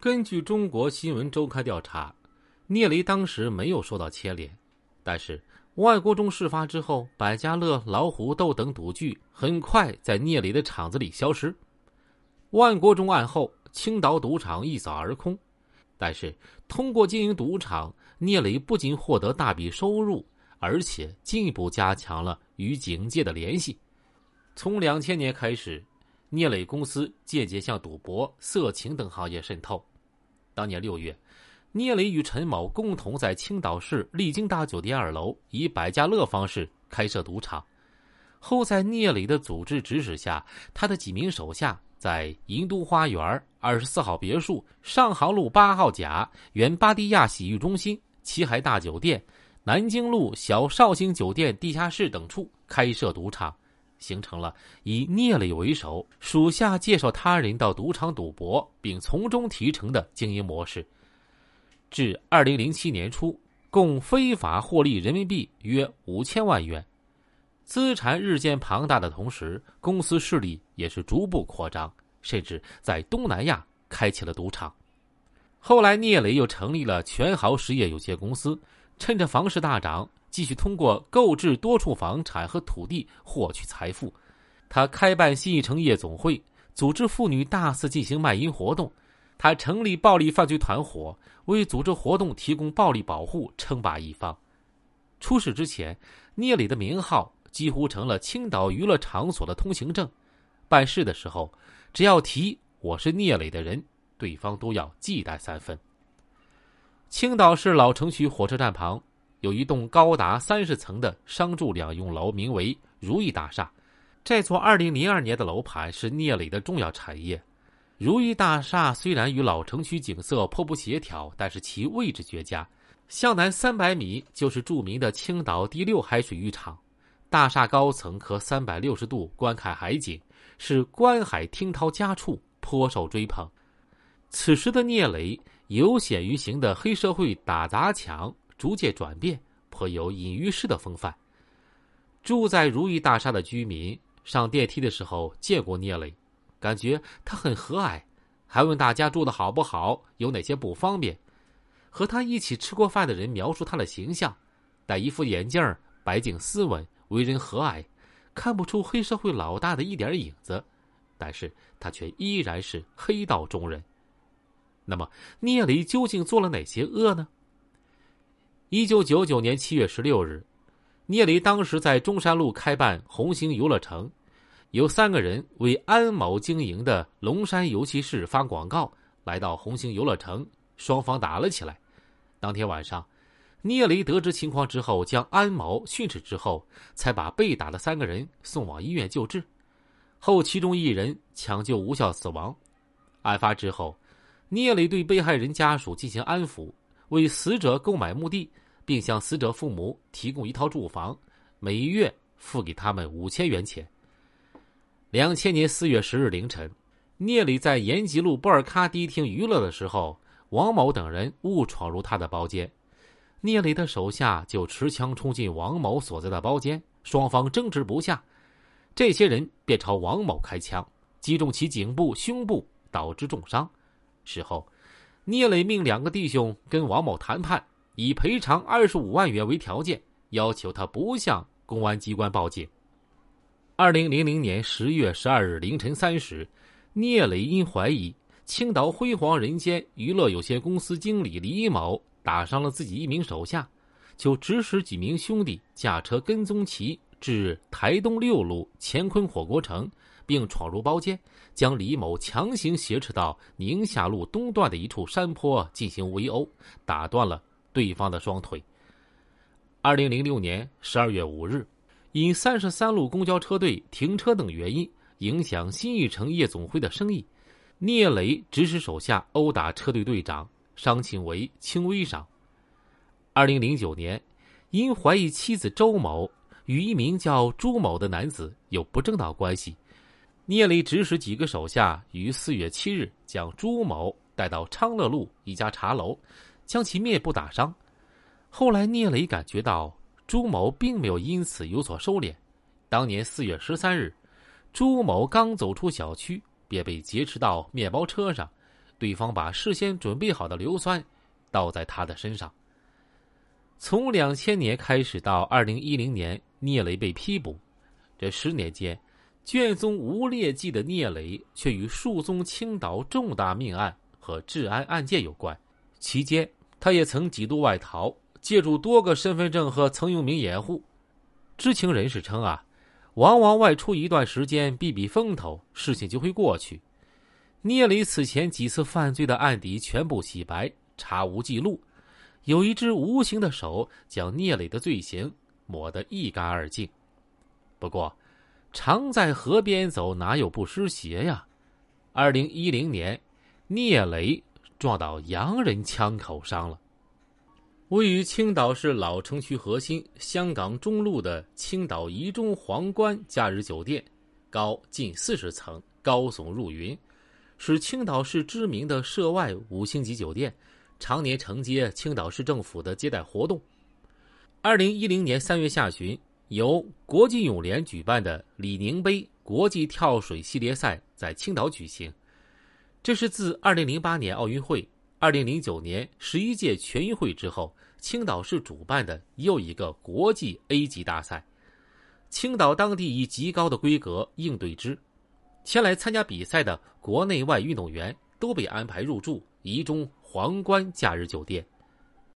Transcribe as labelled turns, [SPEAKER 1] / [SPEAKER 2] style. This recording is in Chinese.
[SPEAKER 1] 根据中国新闻周刊调查，聂雷当时没有受到牵连，但是外国中事发之后，百家乐、老虎斗等赌具很快在聂雷的场子里消失。万国中案后，青岛赌场一扫而空。但是，通过经营赌场，聂磊不仅获得大笔收入，而且进一步加强了与警界的联系。从两千年开始，聂磊公司间接向赌博、色情等行业渗透。当年六月，聂磊与陈某共同在青岛市丽晶大酒店二楼以百家乐方式开设赌场。后在聂磊的组织指使下，他的几名手下。在银都花园二十四号别墅、上杭路八号甲、原巴迪亚洗浴中心、七海大酒店、南京路小绍兴酒店地下室等处开设赌场，形成了以聂磊为首，属下介绍他人到赌场赌博，并从中提成的经营模式。至二零零七年初，共非法获利人民币约五千万元。资产日渐庞大的同时，公司势力也是逐步扩张，甚至在东南亚开启了赌场。后来，聂磊又成立了全豪实业有限公司，趁着房市大涨，继续通过购置多处房产和土地获取财富。他开办新一城夜总会，组织妇女大肆进行卖淫活动。他成立暴力犯罪团伙，为组织活动提供暴力保护，称霸一方。出事之前，聂磊的名号。几乎成了青岛娱乐场所的通行证。办事的时候，只要提我是聂磊的人，对方都要忌惮三分。青岛市老城区火车站旁有一栋高达三十层的商住两用楼，名为如意大厦。这座二零零二年的楼盘是聂磊的重要产业。如意大厦虽然与老城区景色颇不协调，但是其位置绝佳，向南三百米就是著名的青岛第六海水浴场。大厦高层可三百六十度观看海景，是观海听涛佳处，颇受追捧。此时的聂磊有险于行的黑社会打砸抢逐渐转变，颇有隐于市的风范。住在如意大厦的居民上电梯的时候见过聂磊，感觉他很和蔼，还问大家住的好不好，有哪些不方便。和他一起吃过饭的人描述他的形象：戴一副眼镜，白净斯文。为人和蔼，看不出黑社会老大的一点影子，但是他却依然是黑道中人。那么聂磊究竟做了哪些恶呢？一九九九年七月十六日，聂磊当时在中山路开办红星游乐城，有三个人为安某经营的龙山游戏室发广告，来到红星游乐城，双方打了起来。当天晚上。聂雷得知情况之后，将安某训斥之后，才把被打的三个人送往医院救治。后其中一人抢救无效死亡。案发之后，聂磊对被害人家属进行安抚，为死者购买墓地，并向死者父母提供一套住房，每月付给他们五千元钱。两千年四月十日凌晨，聂磊在延吉路波尔卡迪厅娱乐的时候，王某等人误闯入他的包间。聂磊的手下就持枪冲进王某所在的包间，双方争执不下，这些人便朝王某开枪，击中其颈部、胸部，导致重伤。事后，聂磊命两个弟兄跟王某谈判，以赔偿二十五万元为条件，要求他不向公安机关报警。二零零零年十月十二日凌晨三时，聂磊因怀疑青岛辉煌人间娱乐有限公司经理李某。打伤了自己一名手下，就指使几名兄弟驾车跟踪其至台东六路乾坤火锅城，并闯入包间，将李某强行挟持到宁夏路东段的一处山坡进行围殴，打断了对方的双腿。二零零六年十二月五日，因三十三路公交车队停车等原因，影响新一城夜总会的生意，聂磊指使手下殴打车队队长。伤情为轻微伤。二零零九年，因怀疑妻子周某与一名叫朱某的男子有不正当关系，聂磊指使几个手下于四月七日将朱某带到昌乐路一家茶楼，将其面部打伤。后来，聂磊感觉到朱某并没有因此有所收敛。当年四月十三日，朱某刚走出小区，便被劫持到面包车上。对方把事先准备好的硫酸倒在他的身上。从两千年开始到二零一零年，聂磊被批捕，这十年间，卷宗无劣迹的聂磊却与数宗青岛重大命案和治安案件有关。期间，他也曾几度外逃，借助多个身份证和曾用名掩护。知情人士称啊，往往外出一段时间避避风头，事情就会过去。聂磊此前几次犯罪的案底全部洗白，查无记录。有一只无形的手将聂磊的罪行抹得一干二净。不过，常在河边走，哪有不湿鞋呀？二零一零年，聂磊撞到洋人枪口上了。位于青岛市老城区核心香港中路的青岛怡中皇冠假日酒店，高近四十层，高耸入云，是青岛市知名的涉外五星级酒店。常年承接青岛市政府的接待活动。二零一零年三月下旬，由国际泳联举办的李宁杯国际跳水系列赛在青岛举行。这是自2008年奥运会、2009年十一届全运会之后，青岛市主办的又一个国际 A 级大赛。青岛当地以极高的规格应对之，前来参加比赛的国内外运动员都被安排入住。怡中皇冠假日酒店。